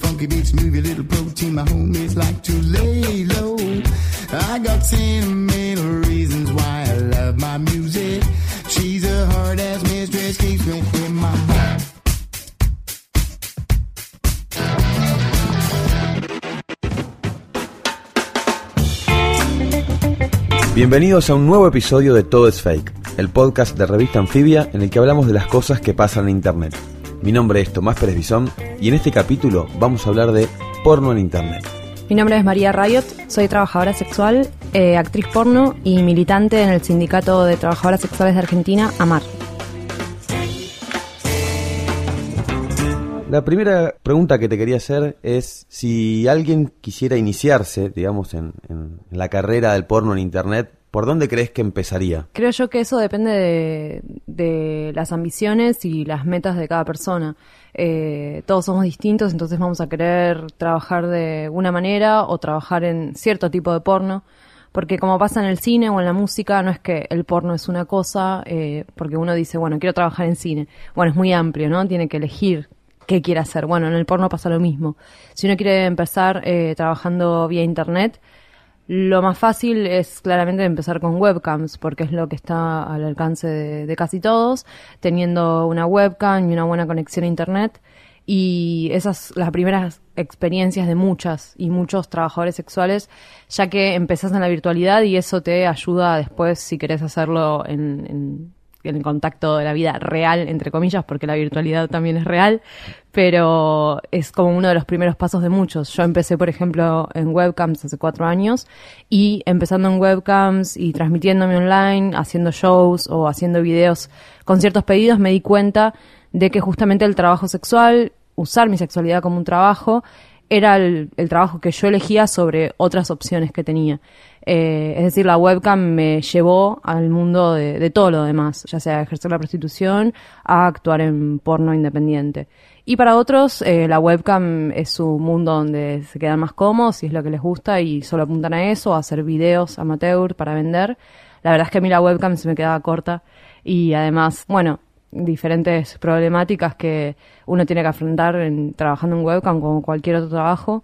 Funky beats move your little protein. My homies like to lay low. I got sentimental reasons why I love my music. She's a hard ass mistress, keeps me in my heart. Bienvenidos a un nuevo episodio de Todo es Fake, el podcast de revista Anfibia en el que hablamos de las cosas que pasan en Internet. Mi nombre es Tomás Pérez Bisón y en este capítulo vamos a hablar de porno en Internet. Mi nombre es María Rayot, soy trabajadora sexual, eh, actriz porno y militante en el Sindicato de Trabajadoras Sexuales de Argentina, AMAR. La primera pregunta que te quería hacer es si alguien quisiera iniciarse, digamos, en, en la carrera del porno en Internet, ¿por dónde crees que empezaría? Creo yo que eso depende de, las ambiciones y las metas de cada persona. Eh, todos somos distintos, entonces vamos a querer trabajar de una manera o trabajar en cierto tipo de porno. Porque como pasa en el cine o en la música, no es que el porno es una cosa, eh, porque uno dice, bueno, quiero trabajar en cine. Bueno, es muy amplio, ¿no? Tiene que elegir qué quiere hacer. Bueno, en el porno pasa lo mismo. Si uno quiere empezar eh, trabajando vía internet, lo más fácil es claramente empezar con webcams, porque es lo que está al alcance de, casi todos, teniendo una webcam y una buena conexión a internet. Y esas las primeras experiencias de muchas y muchos trabajadores sexuales, ya que empezás en la virtualidad y eso te ayuda después si querés hacerlo en en el contacto de la vida real, entre comillas, porque la virtualidad también es real, pero es como uno de los primeros pasos de muchos. Yo empecé, por ejemplo, en webcams hace cuatro años y empezando en webcams y transmitiéndome online, haciendo shows o haciendo videos con ciertos pedidos, me di cuenta de que justamente el trabajo sexual, usar mi sexualidad como un trabajo, era el, el, trabajo que yo elegía sobre otras opciones que tenía. Eh, es decir, la webcam me llevó al mundo de, de, todo lo demás, ya sea ejercer la prostitución, a actuar en porno independiente. Y para otros, eh, la webcam es su mundo donde se quedan más cómodos y es lo que les gusta y solo apuntan a eso, a hacer videos amateur para vender. La verdad es que a mí la webcam se me quedaba corta y además, bueno, diferentes problemáticas que uno tiene que afrontar en, trabajando en webcam como cualquier otro trabajo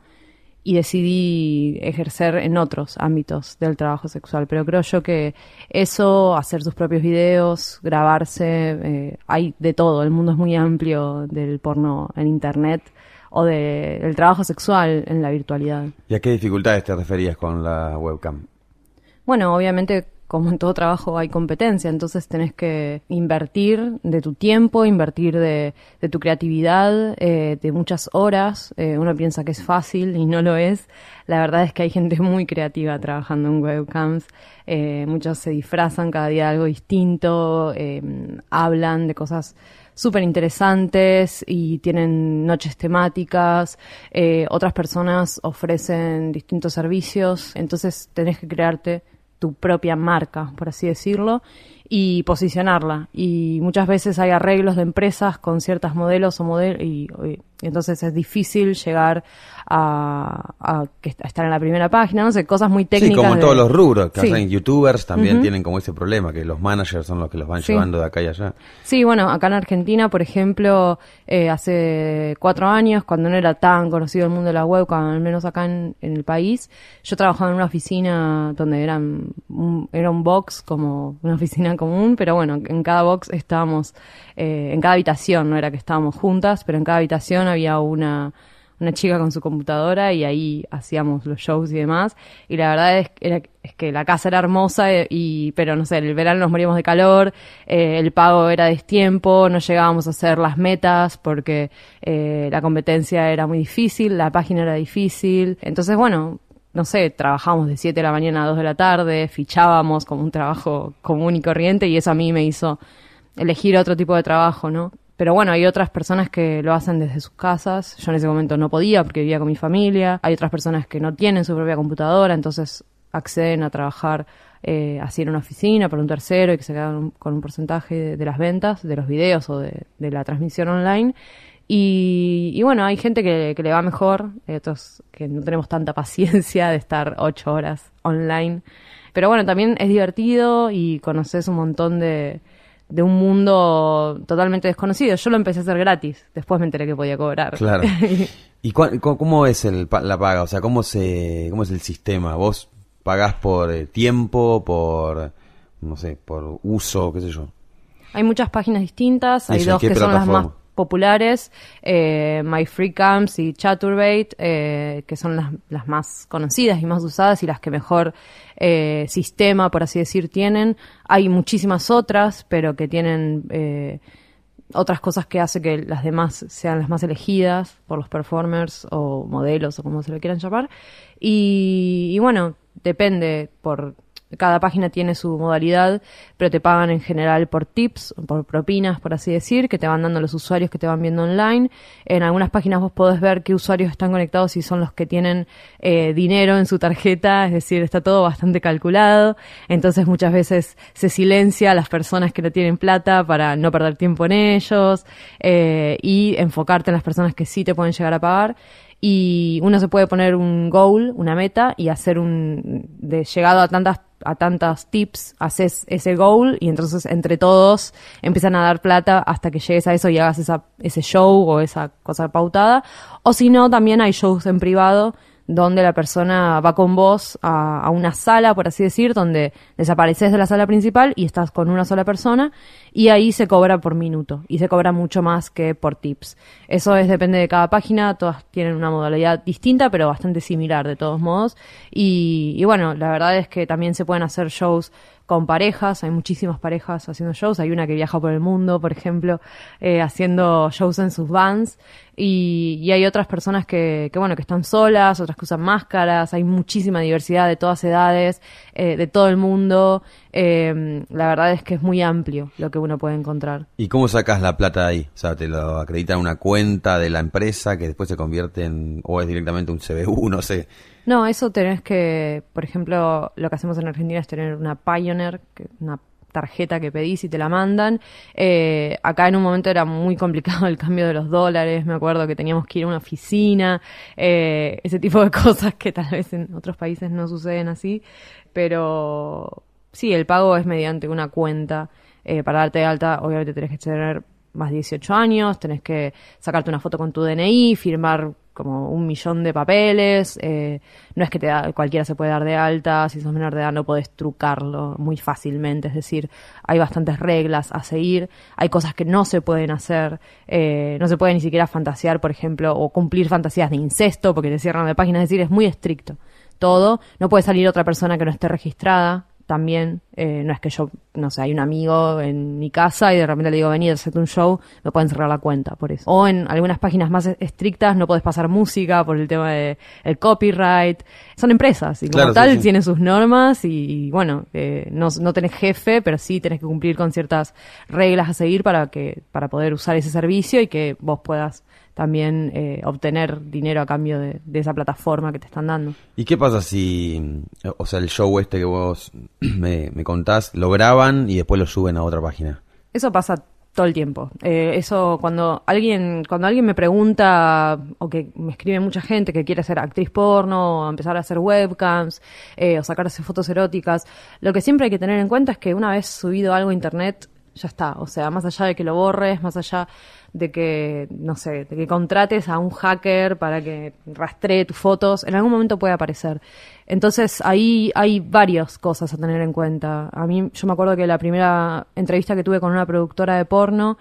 y decidí ejercer en otros ámbitos del trabajo sexual. Pero creo yo que eso, hacer sus propios videos, grabarse, eh, hay de todo. El mundo es muy amplio del porno en internet o de, del trabajo sexual en la virtualidad. ¿Y a qué dificultades te referías con la webcam? Bueno, obviamente como en todo trabajo hay competencia, entonces tenés que invertir de tu tiempo, invertir de, de tu creatividad, eh, de muchas horas. Eh, uno piensa que es fácil y no lo es. La verdad es que hay gente muy creativa trabajando en webcams. Eh, muchos se disfrazan cada día de algo distinto, hablan de cosas súper interesantes y tienen noches temáticas, eh, otras personas ofrecen distintos servicios, entonces tenés que crearte tu propia marca, por así decirlo, y posicionarla. Y muchas veces hay arreglos de empresas con ciertos modelos o modelos y, y, entonces es difícil llegar a, a, a, estar en la primera página, no sé, cosas muy técnicas. Sí, como en de... todos los rubros, que sí. hacen youtubers también uh -huh. tienen como ese problema, que los managers son los que los van sí. llevando de acá y allá. Sí, bueno, acá en Argentina, por ejemplo, eh, hace cuatro años, cuando no era tan conocido el mundo de la web, al menos acá en, en el país, yo trabajaba en una oficina donde eran un, era un box como una oficina común, pero bueno, en cada box estábamos, eh, en cada habitación, no era que estábamos juntas, pero en cada habitación había una, una chica con su computadora y ahí hacíamos los shows y demás. Y la verdad es, es que la casa era hermosa, y, pero no sé, el verano nos moríamos de calor, eh, el pago era destiempo, no llegábamos a hacer las metas porque eh, la competencia era muy difícil, la página era difícil. Entonces, bueno, no sé, trabajábamos de 7 de la mañana a 2 de la tarde, fichábamos como un trabajo común y corriente y eso a mí me hizo elegir otro tipo de trabajo, ¿no? Pero bueno, hay otras personas que lo hacen desde sus casas. Yo en ese momento no podía porque vivía con mi familia. Hay otras personas que no tienen su propia computadora, entonces acceden a trabajar eh, así en una oficina para un tercero y que se quedan con un porcentaje de, las ventas, de los videos o de, la transmisión online. Y, y bueno, hay gente que, que le va mejor, hay otros que no tenemos tanta paciencia de estar ocho horas online. Pero bueno, también es divertido y conoces un montón de, de un mundo totalmente desconocido. Yo lo empecé a hacer gratis, después me enteré que podía cobrar. Claro. ¿Y cómo, es el, pa- la paga? O sea, ¿cómo, se, ¿cómo es el sistema? ¿Vos pagás por eh, tiempo, por, no sé, por uso, qué sé yo? Hay muchas páginas distintas, hay Eso, ¿en dos que son las más? Populares, eh, y Chaturbate, eh, que son las, más conocidas y más usadas y las que mejor eh, sistema, por así decir, tienen. Hay muchísimas otras, pero que tienen eh, otras cosas que hace que las demás sean las más elegidas por los performers o modelos o como se le quieran llamar. Y, y bueno, depende por cada página tiene su modalidad, pero te pagan en general por tips, por propinas, por así decir, que te van dando los usuarios que te van viendo online. En algunas páginas vos podés ver qué usuarios están conectados y son los que tienen eh, dinero en su tarjeta, es decir, está todo bastante calculado. Entonces muchas veces se silencia a las personas que no tienen plata para no perder tiempo en ellos eh, y enfocarte en las personas que sí te pueden llegar a pagar y uno se puede poner un goal, una meta y hacer un de llegado a tantas a tantas tips, haces ese goal y entonces entre todos empiezan a dar plata hasta que llegues a eso y hagas esa, ese show o esa cosa pautada. O si no, también hay shows en privado donde la persona va con vos a, una sala, por así decir, donde desapareces de la sala principal y estás con una sola persona y ahí se cobra por minuto y se cobra mucho más que por tips. Eso es depende de cada página, todas tienen una modalidad distinta pero bastante similar de todos modos y bueno, la verdad es que también se pueden hacer shows con parejas, hay muchísimas parejas haciendo shows, hay una que viaja por el mundo, por ejemplo, eh, haciendo shows en sus vans, y, y hay otras personas que, que, bueno, que están solas, otras que usan máscaras, hay muchísima diversidad de todas edades, eh, de todo el mundo, eh, la verdad es que es muy amplio lo que uno puede encontrar. ¿Y cómo sacas la plata ahí? O sea, ¿te lo acreditan una cuenta de la empresa que después se convierte en, o es directamente un CBU, no sé? No, eso tenés que, por ejemplo, lo que hacemos en Argentina es tener una Pioneer, una tarjeta que pedís y te la mandan. Eh, acá en un momento era muy complicado el cambio de los dólares, me acuerdo que teníamos que ir a una oficina, eh, ese tipo de cosas que tal vez en otros países no suceden así, pero sí, el pago es mediante una cuenta. Eh, para darte de alta, obviamente tenés que tener más de 18 años, tenés que sacarte una foto con tu DNI, firmar como un millón de papeles, eh, no es que te da- cualquiera se puede dar de alta, si sos menor de edad no podés trucarlo muy fácilmente, es decir, hay bastantes reglas a seguir, hay cosas que no se pueden hacer, eh, no se puede ni siquiera fantasear, por ejemplo, o cumplir fantasías de incesto porque te cierran la página, es decir, es muy estricto todo, no puede salir otra persona que no esté registrada, también, eh, no es que yo, no sé, hay un amigo en mi casa y de repente le digo, vení, hacerte un show, me pueden cerrar la cuenta por eso. O en algunas páginas más estrictas no podés pasar música por el tema de el copyright. Son empresas y como Claro, tal sí. tienen sus normas y, bueno, eh, no, no tenés jefe, pero sí tenés que cumplir con ciertas reglas a seguir para que para poder usar ese servicio y que vos puedas también eh, obtener dinero a cambio de, de esa plataforma que te están dando. ¿Y qué pasa si, o sea, el show este que vos me, me contás, lo graban y después lo suben a otra página? Eso pasa todo el tiempo. Eh, eso cuando alguien cuando alguien me pregunta o que me escribe mucha gente que quiere ser actriz porno o empezar a hacer webcams eh, o sacarse fotos eróticas, lo que siempre hay que tener en cuenta es que una vez subido algo a internet ya está, o sea, más allá de que lo borres, más allá de que, no sé, de que contrates a un hacker para que rastree tus fotos, en algún momento puede aparecer. Entonces ahí hay varias cosas a tener en cuenta. A mí, yo me acuerdo que la primera entrevista que tuve con una productora de porno,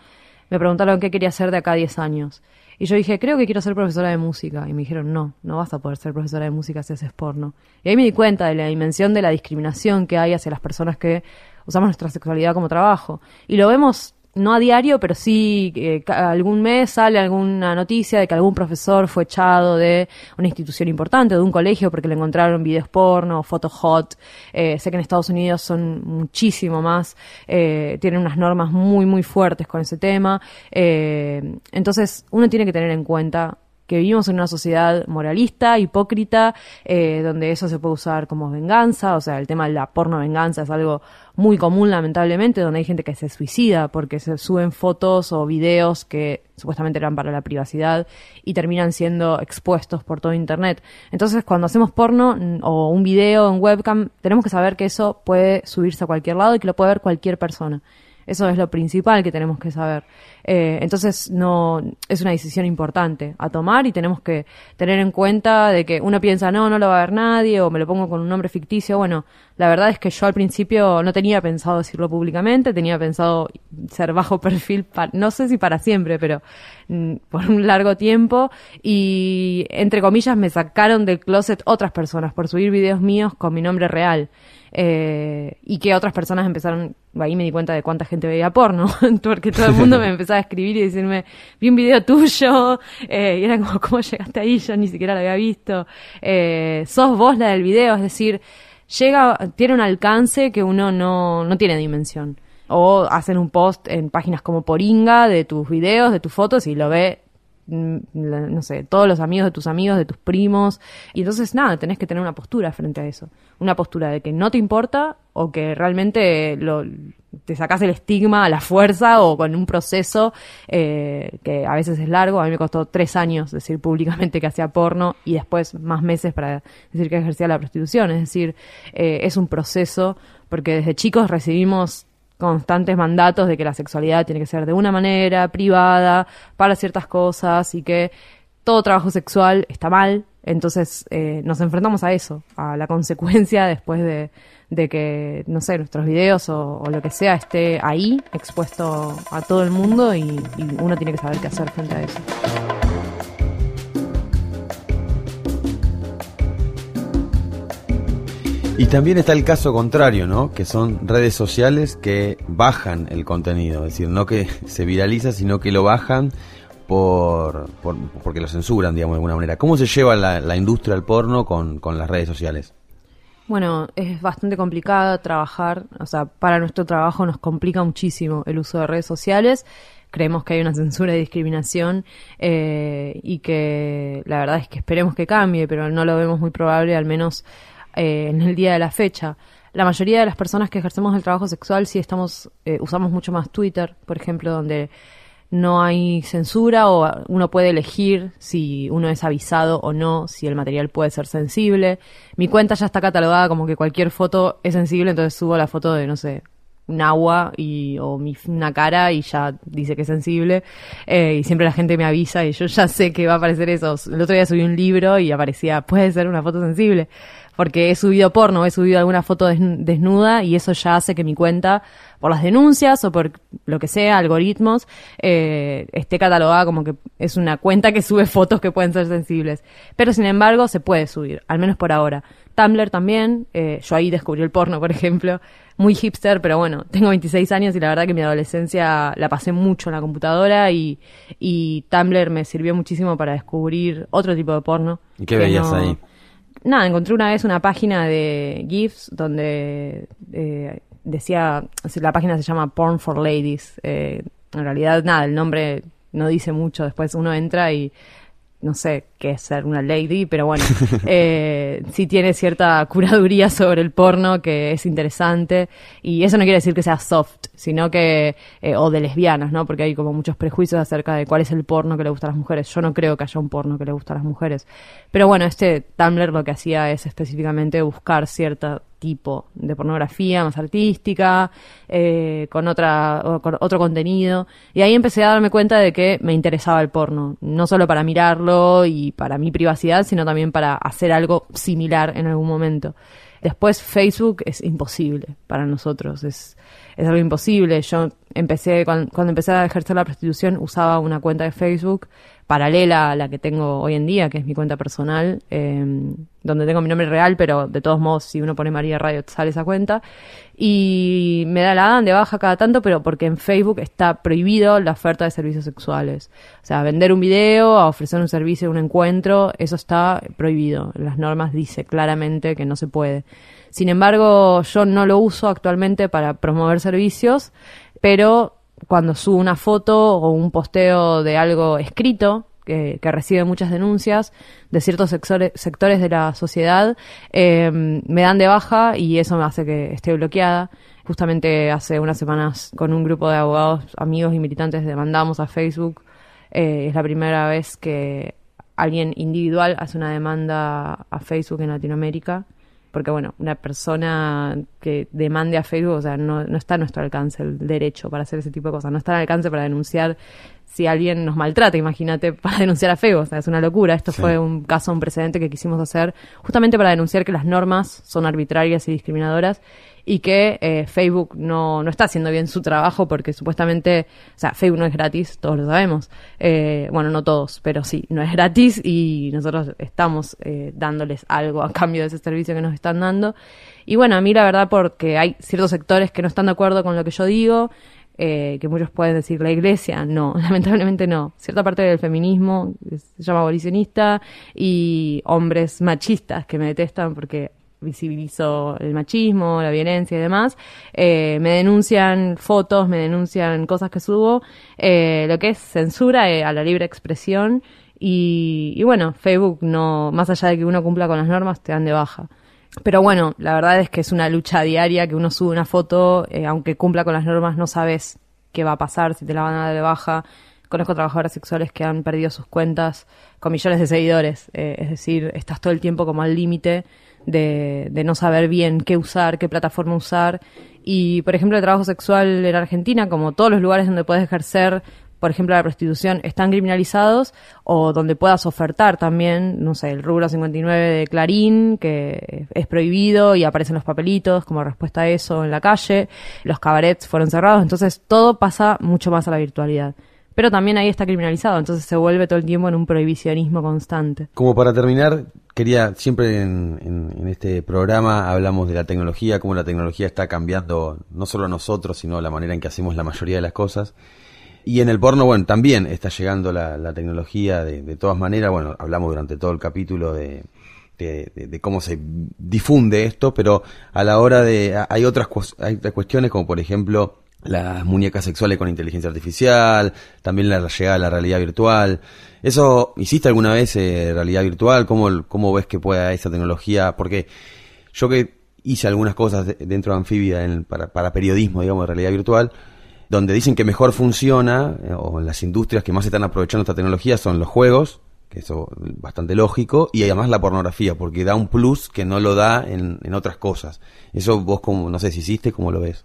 me preguntaron qué quería hacer de acá a 10 años. Y yo dije, creo que quiero ser profesora de música. Y me dijeron, no, no vas a poder ser profesora de música si haces porno. Y ahí me di cuenta de la dimensión de la discriminación que hay hacia las personas que usamos nuestra sexualidad como trabajo. Y lo vemos no a diario, pero sí eh, algún mes sale alguna noticia de que algún profesor fue echado de una institución importante, de un colegio, porque le encontraron videos porno, fotos hot. Eh, sé que en Estados Unidos son muchísimo más, eh, tienen unas normas muy, muy fuertes con ese tema. Entonces, uno tiene que tener en cuenta que vivimos en una sociedad moralista, hipócrita, eh, donde eso se puede usar como venganza, o sea, el tema de la porno venganza es algo muy común lamentablemente, donde hay gente que se suicida porque se suben fotos o videos que supuestamente eran para la privacidad y terminan siendo expuestos por todo Internet. Entonces, cuando hacemos porno o un video en webcam, tenemos que saber que eso puede subirse a cualquier lado y que lo puede ver cualquier persona. Eso es lo principal que tenemos que saber. Eh, entonces, no es una decisión importante a tomar y tenemos que tener en cuenta de que uno piensa, no, no lo va a ver nadie o me lo pongo con un nombre ficticio. Bueno, la verdad es que yo al principio no tenía pensado decirlo públicamente, tenía pensado ser bajo perfil, no sé si para siempre, pero mm, por un largo tiempo. Y, entre comillas, me sacaron del closet otras personas por subir videos míos con mi nombre real. Eh, y que otras personas empezaron, ahí me di cuenta de cuánta gente veía porno, porque todo el mundo me empezaba a escribir y decirme, vi un video tuyo, eh, y era como, ¿cómo llegaste ahí? Yo ni siquiera lo había visto. Eh, sos vos la del video, es decir, llega, tiene un alcance que uno no, no tiene dimensión. O hacen un post en páginas como Poringa de tus videos, de tus fotos y lo ve no sé, todos los amigos de tus amigos, de tus primos. Y entonces, nada, tenés que tener una postura frente a eso. Una postura de que no te importa o que realmente lo, te sacas el estigma a la fuerza o con un proceso eh, que a veces es largo. A mí me costó tres años decir públicamente que hacía porno y después más meses para decir que ejercía la prostitución. Es decir, eh, es un proceso porque desde chicos recibimos constantes mandatos de que la sexualidad tiene que ser de una manera, privada, para ciertas cosas y que todo trabajo sexual está mal. Entonces eh, nos enfrentamos a eso, a la consecuencia después de, de que, no sé, nuestros videos o, lo que sea esté ahí, expuesto a todo el mundo y, y uno tiene que saber qué hacer frente a eso. Y también está el caso contrario, ¿no? Que son redes sociales que bajan el contenido, es decir, no que se viraliza, sino que lo bajan por, porque lo censuran, digamos, de alguna manera. ¿Cómo se lleva la, industria del porno con, con las redes sociales? Bueno, es bastante complicado trabajar, o sea, para nuestro trabajo nos complica muchísimo el uso de redes sociales. Creemos que hay una censura y discriminación eh, y que la verdad es que esperemos que cambie, pero no lo vemos muy probable, al menos eh, en el día de la fecha. La mayoría de las personas que ejercemos el trabajo sexual sí estamos, eh, usamos mucho más Twitter, por ejemplo, donde no hay censura o uno puede elegir si uno es avisado o no, si el material puede ser sensible. Mi cuenta ya está catalogada como que cualquier foto es sensible, entonces subo la foto de, no sé, un agua y, o mi, una cara y ya dice que es sensible. Eh, y siempre la gente me avisa y yo ya sé que va a aparecer eso. El otro día subí un libro y aparecía, puede ser una foto sensible porque he subido porno, he subido alguna foto desnuda y eso ya hace que mi cuenta, por las denuncias o por lo que sea, algoritmos, eh, esté catalogada como que es una cuenta que sube fotos que pueden ser sensibles. Pero sin embargo se puede subir, al menos por ahora. Tumblr también, eh, yo ahí descubrí el porno, por ejemplo, muy hipster, pero bueno, tengo 26 años y la verdad que mi adolescencia la pasé mucho en la computadora y, y Tumblr me sirvió muchísimo para descubrir otro tipo de porno. ¿Y qué veías ahí? Nada, encontré una vez una página de GIFs donde eh, decía, la página se llama Porn for Ladies. Eh, en realidad, nada, el nombre no dice mucho. Después uno entra y no sé qué es ser una lady, pero bueno, eh, sí tiene cierta curaduría sobre el porno que es interesante. Y eso no quiere decir que sea soft, sino que, eh, o de lesbianas, ¿no? Porque hay como muchos prejuicios acerca de cuál es el porno que le gusta a las mujeres. Yo no creo que haya un porno que le guste a las mujeres. Pero bueno, este Tumblr lo que hacía es específicamente buscar cierta tipo de pornografía más artística, eh, con, otra, otro contenido. Y ahí empecé a darme cuenta de que me interesaba el porno, no solo para mirarlo y para mi privacidad, sino también para hacer algo similar en algún momento. Después Facebook es imposible para nosotros, es, es algo imposible. Yo empecé, cuando, empecé a ejercer la prostitución, usaba una cuenta de Facebook paralela a la que tengo hoy en día, que es mi cuenta personal, em, donde tengo mi nombre real, pero de todos modos, si uno pone María Radio, sale esa cuenta. Y me da la dan de baja cada tanto, pero porque en Facebook está prohibido la oferta de servicios sexuales. O sea, vender un video, a ofrecer un servicio, un encuentro, eso está prohibido. Las normas dice claramente que no se puede. Sin embargo, yo no lo uso actualmente para promover servicios, pero cuando subo una foto o un posteo de algo escrito, que, que recibe muchas denuncias de ciertos sectores, sectores de la sociedad, eh, me dan de baja y eso me hace que esté bloqueada. Justamente hace unas semanas con un grupo de abogados, amigos y militantes demandamos a Facebook. Eh, es la primera vez que alguien individual hace una demanda a Facebook en Latinoamérica porque bueno, una persona que demande a Facebook, o sea, no, no está a nuestro alcance el derecho para hacer ese tipo de cosas, no está al alcance para denunciar si alguien nos maltrata, imagínate, para denunciar a Facebook, o sea, es una locura. Esto Sí. fue un caso, un precedente que quisimos hacer justamente para denunciar que las normas son arbitrarias y discriminadoras y que eh, Facebook no, no está haciendo bien su trabajo porque supuestamente, o sea, Facebook no es gratis, todos lo sabemos. Eh, bueno, no todos, pero sí, no es gratis y nosotros estamos eh, dándoles algo a cambio de ese servicio que nos están dando. Y bueno, a mí la verdad porque hay ciertos sectores que no están de acuerdo con lo que yo digo, eh, que muchos pueden decir la iglesia, no, lamentablemente no. Cierta parte del feminismo se llama abolicionista y hombres machistas que me detestan porque visibilizo el machismo, la violencia y demás, eh, me denuncian fotos, me denuncian cosas que subo, eh, lo que es censura eh, a la libre expresión y, bueno, Facebook no, más allá de que uno cumpla con las normas, te dan de baja. Pero bueno, la verdad es que es una lucha diaria que uno sube una foto, eh, aunque cumpla con las normas, no sabes qué va a pasar, si te la van a dar de baja. Conozco trabajadoras sexuales que han perdido sus cuentas con millones de seguidores. eh, es decir, estás todo el tiempo como al límite de, de no saber bien qué usar, qué plataforma usar. Y, por ejemplo, el trabajo sexual en Argentina, como todos los lugares donde puedes ejercer por ejemplo, la prostitución, están criminalizados o donde puedas ofertar también, no sé, el rubro 59 de Clarín, que es prohibido y aparecen los papelitos como respuesta a eso en la calle, los cabarets fueron cerrados, entonces todo pasa mucho más a la virtualidad. Pero también ahí está criminalizado, entonces se vuelve todo el tiempo en un prohibicionismo constante. Como para terminar, quería, siempre en, en- este programa hablamos de la tecnología, cómo la tecnología está cambiando no solo a nosotros, sino la manera en que hacemos la mayoría de las cosas. Y en el porno, bueno, también está llegando la, la tecnología de, de todas maneras. Bueno, hablamos durante todo el capítulo de, de, cómo se difunde esto, pero a la hora de... Hay otras, hay otras cuestiones como por ejemplo las muñecas sexuales con inteligencia artificial, también la llegada a la realidad virtual. ¿Eso hiciste alguna vez eh, realidad virtual? ¿Cómo, ¿Cómo ves que pueda esa tecnología? Porque yo que hice algunas cosas de- dentro de Anfibia para, para periodismo, digamos, de realidad virtual, donde dicen que mejor funciona, eh, o las industrias que más están aprovechando esta tecnología son los juegos, que eso es bastante lógico, y además la pornografía, porque da un plus que no lo da en, en otras cosas. Eso vos como, no sé si hiciste, ¿cómo lo ves?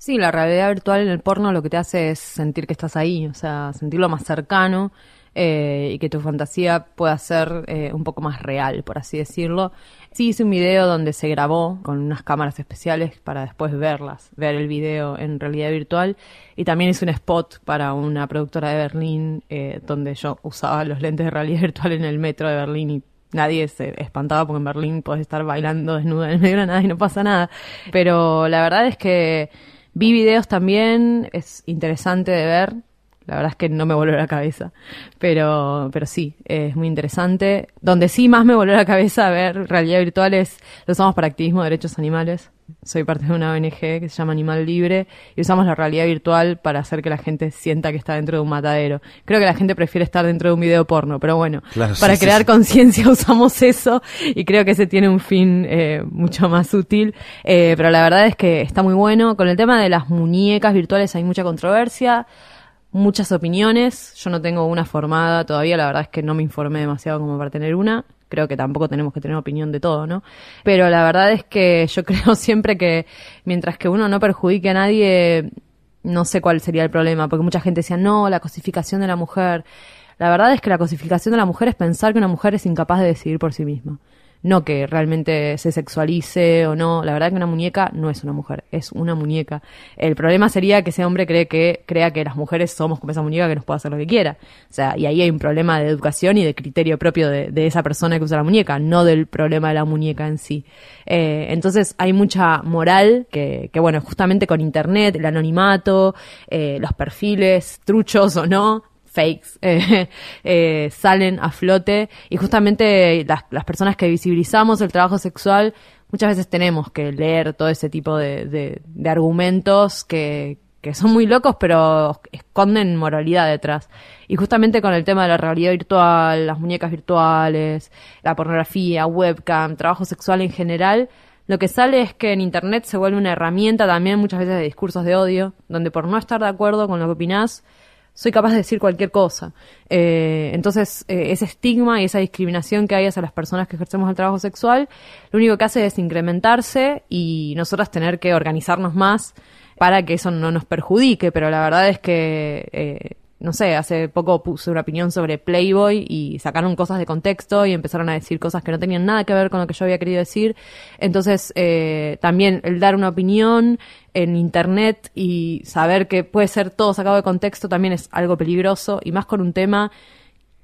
Sí, la realidad virtual en el porno lo que te hace es sentir que estás ahí, o sea, sentirlo más cercano eh, y que tu fantasía pueda ser eh, un poco más real, por así decirlo. Sí, hice un video donde se grabó con unas cámaras especiales para después verlas, ver el video en realidad virtual. Y también hice un spot para una productora de Berlín eh, donde yo usaba los lentes de realidad virtual en el metro de Berlín y nadie se espantaba porque en Berlín puedes estar bailando desnuda en el medio de la nada y no pasa nada. Pero la verdad es que vi videos también, es interesante de ver. La verdad es que no me volvió la cabeza, pero, pero sí, es muy interesante. Donde sí más me volvió la cabeza ver realidad virtual es, lo usamos para activismo de derechos animales. Soy parte de una ONG que se llama Animal Libre y usamos la realidad virtual para hacer que la gente sienta que está dentro de un matadero. Creo que la gente prefiere estar dentro de un video porno, pero bueno, Claro, para sí, crear sí. conciencia usamos eso y creo que ese tiene un fin eh, mucho más útil. Eh, pero la verdad es que está muy bueno. Con el tema de las muñecas virtuales hay mucha controversia, muchas opiniones. Yo no tengo una formada todavía, la verdad es que no me informé demasiado como para tener una. Creo que tampoco tenemos que tener opinión de todo, ¿no? Pero la verdad es que yo creo siempre que mientras que uno no perjudique a nadie, no sé cuál sería el problema, porque mucha gente decía, no, la cosificación de la mujer. La verdad es que la cosificación de la mujer es pensar que una mujer es incapaz de decidir por sí misma. No que realmente se sexualice o no. La verdad que una muñeca no es una mujer, es una muñeca. El problema sería que ese hombre cree que, crea que las mujeres somos como esa muñeca que nos puede hacer lo que quiera. O sea, y ahí hay un problema de educación y de criterio propio de, de esa persona que usa la muñeca, no del problema de la muñeca en sí. Eh, entonces hay mucha moral que, que, bueno, justamente con internet, el anonimato, eh, los perfiles, truchos o no, fakes eh, eh, salen a flote y justamente las, las personas que visibilizamos el trabajo sexual muchas veces tenemos que leer todo ese tipo de, de- argumentos que, que son muy locos, pero esconden moralidad detrás. Y justamente con el tema de la realidad virtual, las muñecas virtuales, la pornografía, webcam, trabajo sexual en general, lo que sale es que en Internet se vuelve una herramienta también muchas veces de discursos de odio, donde por no estar de acuerdo con lo que opinás, soy capaz de decir cualquier cosa. Eh, entonces, eh, ese estigma y esa discriminación que hay hacia las personas que ejercemos el trabajo sexual, lo único que hace es incrementarse y nosotras tener que organizarnos más para que eso no nos perjudique, pero la verdad es que eh, no sé, hace poco puse una opinión sobre Playboy y sacaron cosas de contexto y empezaron a decir cosas que no tenían nada que ver con lo que yo había querido decir. Entonces, eh, también el dar una opinión en Internet y saber que puede ser todo sacado de contexto también es algo peligroso y más con un tema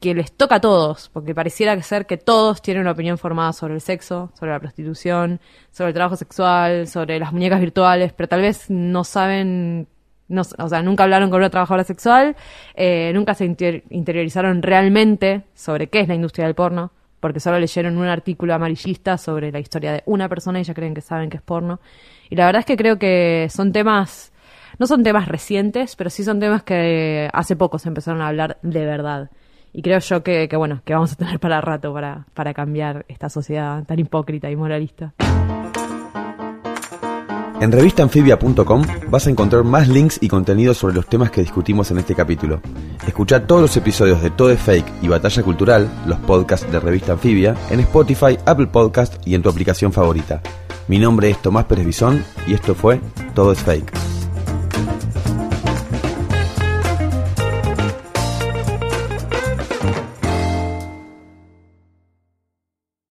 que les toca a todos, porque pareciera ser que todos tienen una opinión formada sobre el sexo, sobre la prostitución, sobre el trabajo sexual, sobre las muñecas virtuales, pero tal vez no saben no, o sea, nunca hablaron con una trabajadora sexual, eh, nunca se interiorizaron realmente sobre qué es la industria del porno, porque solo leyeron un artículo amarillista sobre la historia de una persona y ya creen que saben que es porno. Y la verdad es que creo que son temas, no son temas recientes, pero sí son temas que hace poco se empezaron a hablar de verdad. Y creo yo que, que bueno, que vamos a tener para rato para, para cambiar esta sociedad tan hipócrita y moralista. En revistanfibia.com vas a encontrar más links y contenidos sobre los temas que discutimos en este capítulo. Escucha todos los episodios de Todo es Fake y Batalla Cultural, los podcasts de Revista Anfibia, en Spotify, Apple Podcast y en tu aplicación favorita. Mi nombre es Tomás Pérez Bisón y esto fue Todo es Fake.